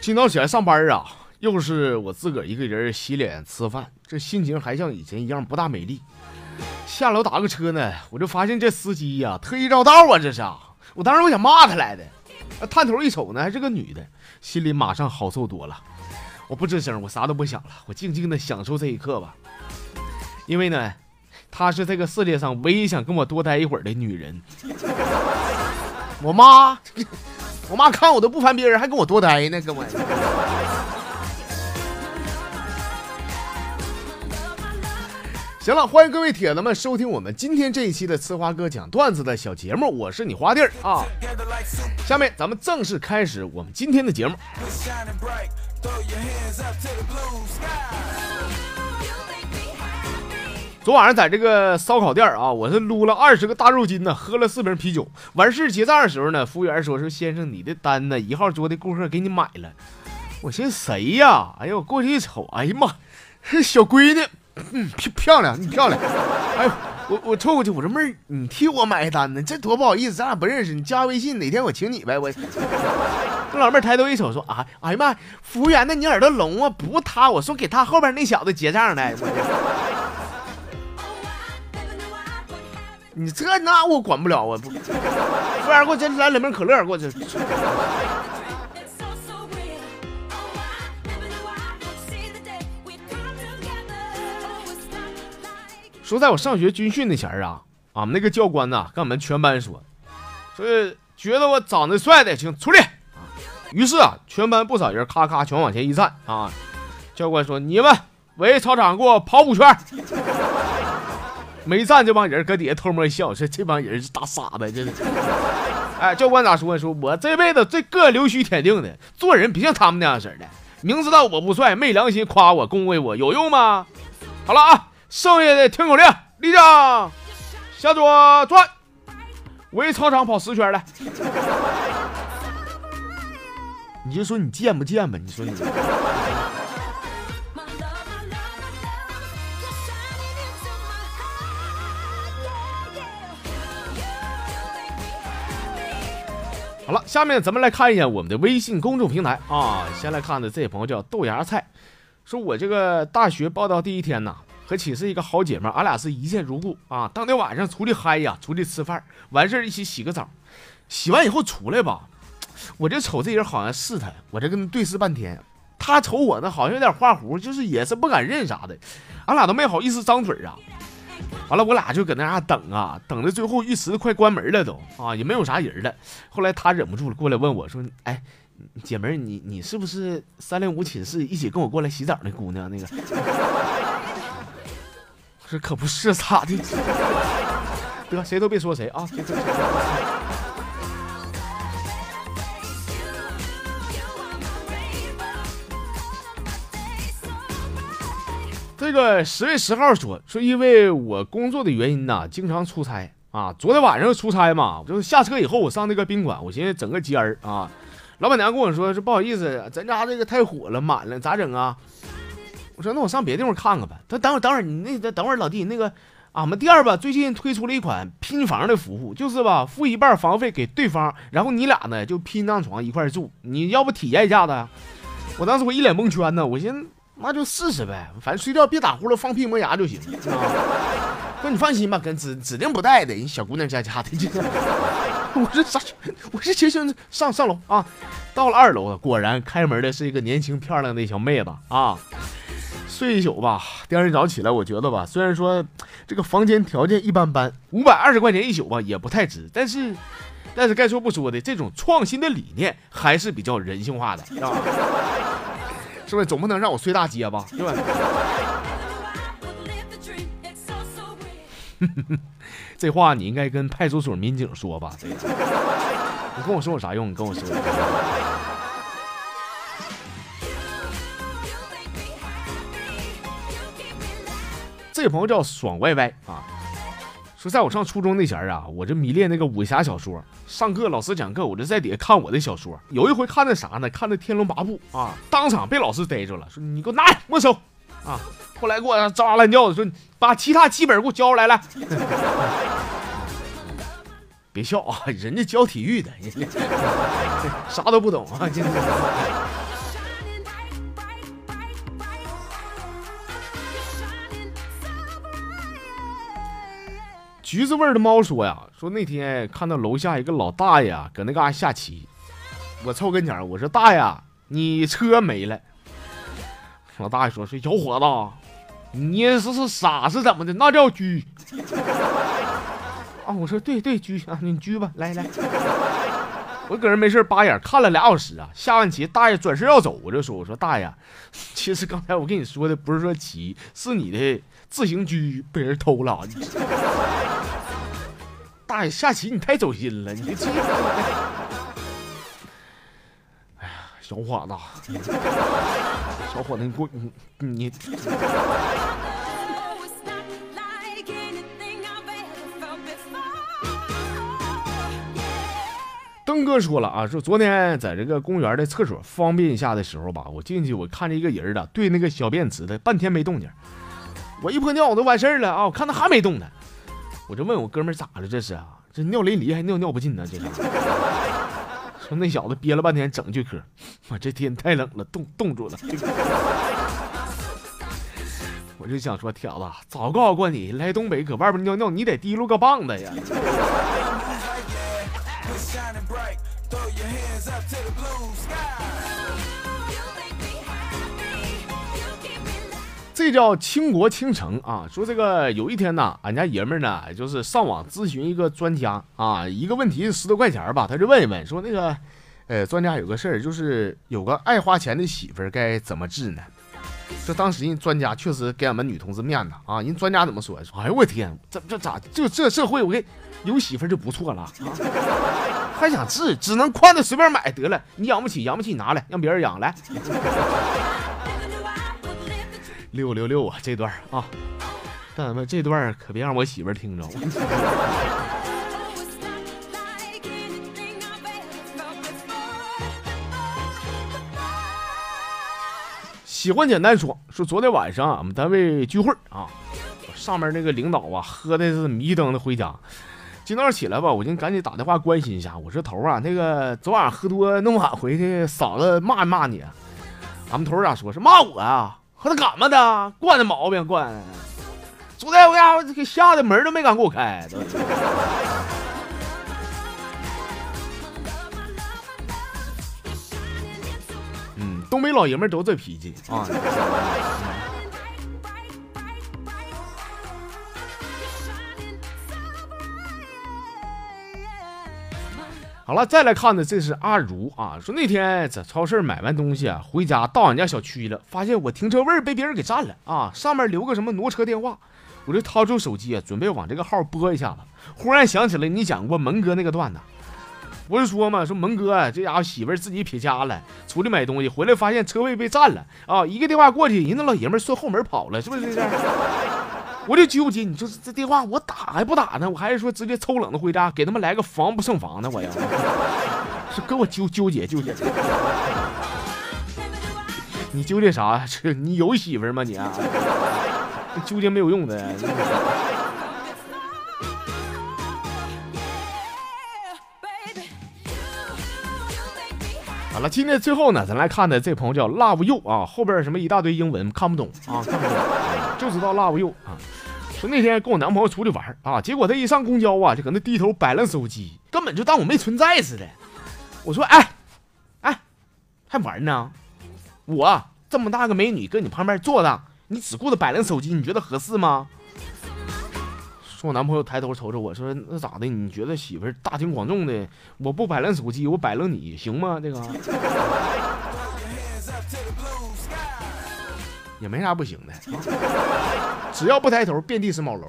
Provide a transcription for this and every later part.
今早起来上班啊，又是我自个儿一个人洗脸吃饭，这心情还像以前一样不大美丽。下楼打个车呢，我就发现这司机呀特意绕道啊，这是。我当时我想骂他来的，探头一瞅呢，还是个女的，心里马上好受多了。我不吱声，我啥都不想了，我静静的享受这一刻吧。因为呢，她是这个世界上唯一想跟我多待一会儿的女人。我妈。我妈看我都不烦别人，还跟我多待呢，跟我。行了，欢迎各位铁子们收听我们今天这一期的呲花哥讲段子的小节目，我是你花弟儿啊。下面咱们正式开始我们今天的节目。昨晚上在这个烧烤店啊，我是撸了二十个大肉筋呢，喝了四瓶啤酒。完事结账的时候呢，服务员说：“说先生，你的单呢？一号桌的顾客给你买了。”我寻思谁呀？哎呦，我过去一瞅，哎呀妈，小闺女，嗯，漂漂亮，你漂亮。哎呦，我我凑过去，我说妹儿，你替我买单呢，这多不好意思，咱俩不认识，你加微信，哪天我请你呗。我 那老妹儿抬头一瞅，说：“啊，哎呀妈，服务员呢？你耳朵聋啊？不他，我说给他后边那小子结账的。”你这那我管不了啊！不，服务员给我这来两瓶可乐，给我这。说在我上学军训那前儿啊，俺们那个教官呐，跟俺们全班说，说觉得我长得帅的，请出列。于是啊，全班不少人咔咔全往前一站啊。教官说：“你们围操场给我跑五圈。”没站这帮人搁底下偷摸笑，说这帮人是大傻子，这是。哎，教官咋说？说我这辈子最个留须铁定的，做人别像他们那样式的。明知道我不帅，没良心夸我恭维我，有用吗？好了啊，剩下的听口令，立正，向左转，围操场跑十圈来。你就说你贱不贱吧？你说你。好了，下面咱们来看一眼我们的微信公众平台啊。先来看的这位朋友叫豆芽菜，说我这个大学报到第一天呢，和寝室一个好姐妹，俺俩是一见如故啊。当天晚上出去嗨呀，出去吃饭，完事儿一起洗个澡，洗完以后出来吧，我这瞅这人好像是他，我这跟他对视半天，他瞅我呢好像有点画胡，就是也是不敢认啥的，俺俩都没好意思张嘴啊。完了，我俩就搁那啥等啊，等到最后浴池快关门了都啊，也没有啥人了。后来他忍不住了，过来问我说：“哎，姐妹，你你是不是三零五寝室一起跟我过来洗澡那姑娘？那个？” 我说：“可不是，咋的？得，谁都别说谁啊。”这个十月十号说说，因为我工作的原因呐，经常出差啊。昨天晚上出差嘛，就是下车以后，我上那个宾馆，我寻思整个间儿啊。老板娘跟我说说不好意思，咱家这个太火了，满了，咋整啊？我说那我上别地方看看吧。他等会儿等会儿，你那等会儿老弟，那个俺们店儿吧最近推出了一款拼房的服务，就是吧付一半房费给对方，然后你俩呢就拼张床一块住，你要不体验一下子？我当时我一脸蒙圈呢，我寻思。那就试试呗，反正睡觉别打呼噜，放屁磨牙就行。哥，你放心吧，跟指指定不带的，人小姑娘家家的。我说啥？我说行行，上上楼啊。到了二楼了，果然开门的是一个年轻漂亮的小妹子啊。睡一宿吧，第二天早起来，我觉得吧，虽然说这个房间条件一般般，五百二十块钱一宿吧，也不太值，但是，但是该说不说的，这种创新的理念还是比较人性化的，啊。是不是总不能让我睡大街吧？对吧？这话你应该跟派出所民警说吧？你跟我说有啥用？你跟我说。这朋友叫爽歪歪啊。说在我上初中那前儿啊，我这迷恋那个武侠小说。上课老师讲课，我就在底下看我的小说。有一回看的啥呢？看的《天龙八部》啊，当场被老师逮住了，说你给我拿来没收啊。后来给我招哇乱叫的，说把其他几本给我交出来来。别笑啊，人家教体育的，人家 啥都不懂啊。橘子味的猫说呀，说那天看到楼下一个老大爷搁那嘎下棋，我凑跟前我说大爷，你车没了。老大爷说说小伙子，你是是傻是怎么的？那叫狙。啊，我说对对狙啊，你狙吧，来来。我搁这没事扒眼看了俩小时啊，下完棋大爷转身要走，我就说我说大爷，其实刚才我跟你说的不是说棋，是你的自行车被人偷了。大爷下棋你太走心了，你这。哎呀，小伙子，小伙子你过你你。登哥说了啊，说昨天在这个公园的厕所方便一下的时候吧，我进去我看着一个人啊，对那个小便池的半天没动静。我一泼尿我都完事儿了啊，我看他还没动呢，我就问我哥们咋了这是啊？这尿淋漓还尿尿不尽呢？这是。说那小子憋了半天整句嗑，我这天太冷了，冻冻住了。我就想说，铁子早告诉过你，来东北搁外边尿尿，你得提溜个棒子呀。这叫倾国倾城啊！说这个有一天呢，俺家爷们呢，就是上网咨询一个专家啊，一个问题十多块钱吧，他就问一问，说那个，呃，专家有个事儿，就是有个爱花钱的媳妇儿该怎么治呢？这当时人专家确实给俺们女同志面子啊，人专家怎么说？说哎呦我天，这这咋就这社会，我给有媳妇儿就不错了啊，还想治，只能宽的随便买得了，你养不起，养不起你拿来让别人养来。六六六啊，这段啊，但咱们这段可别让我媳妇听着。喜欢简单说说，昨天晚上俺们单位聚会啊，上面那个领导啊，喝的是迷瞪的回家。今早起来吧，我就赶紧打电话关心一下。我说头啊，那个昨晚喝多那么晚回去，嫂子骂没骂你？俺们头咋说？是骂我啊？和他干嘛的？惯的毛病惯的。昨天我家伙给吓得门都没敢给我开。嗯，东北老爷们都这脾气啊。好了，再来看的这是阿如啊，说那天在超市买完东西啊，回家到俺家小区了，发现我停车位被别人给占了啊，上面留个什么挪车电话，我就掏出手机啊，准备往这个号拨一下子，忽然想起来你讲过蒙哥那个段子，不是说嘛，说蒙哥这家伙媳妇自己撇家了，出去买东西回来发现车位被占了啊，一个电话过去，人那老爷们儿顺后门跑了，是不是？我就纠结，你说这电话我打还不打呢？我还是说直接抽冷子回家，给他们来个防不胜防呢？我要 是跟我纠纠结纠结，你纠结啥？这你有媳妇吗？你啊，纠结没有用的。好了，今天最后呢，咱来看的这朋友叫 Love You 啊，后边什么一大堆英文看不懂啊，看不懂，就知道 Love You 啊。说那天跟我男朋友出去玩啊，结果他一上公交啊，就搁那低头摆弄手机，根本就当我没存在似的。我说，哎，哎，还玩呢？我这么大个美女搁你旁边坐着，你只顾着摆弄手机，你觉得合适吗？说我男朋友抬头瞅瞅我说，那咋的？你觉得媳妇儿大庭广众的，我不摆弄手机，我摆弄你行吗？这个也没啥不行的。只要不抬头，遍地是猫楼。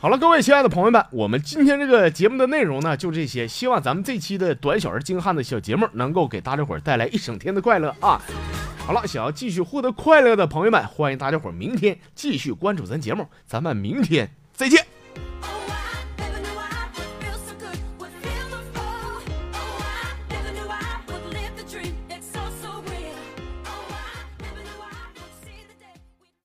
好了，各位亲爱的朋友们，我们今天这个节目的内容呢，就这些。希望咱们这期的短小而精悍的小节目，能够给大家伙带来一整天的快乐啊！好了，想要继续获得快乐的朋友们，欢迎大家伙明天继续关注咱节目，咱们明天再见。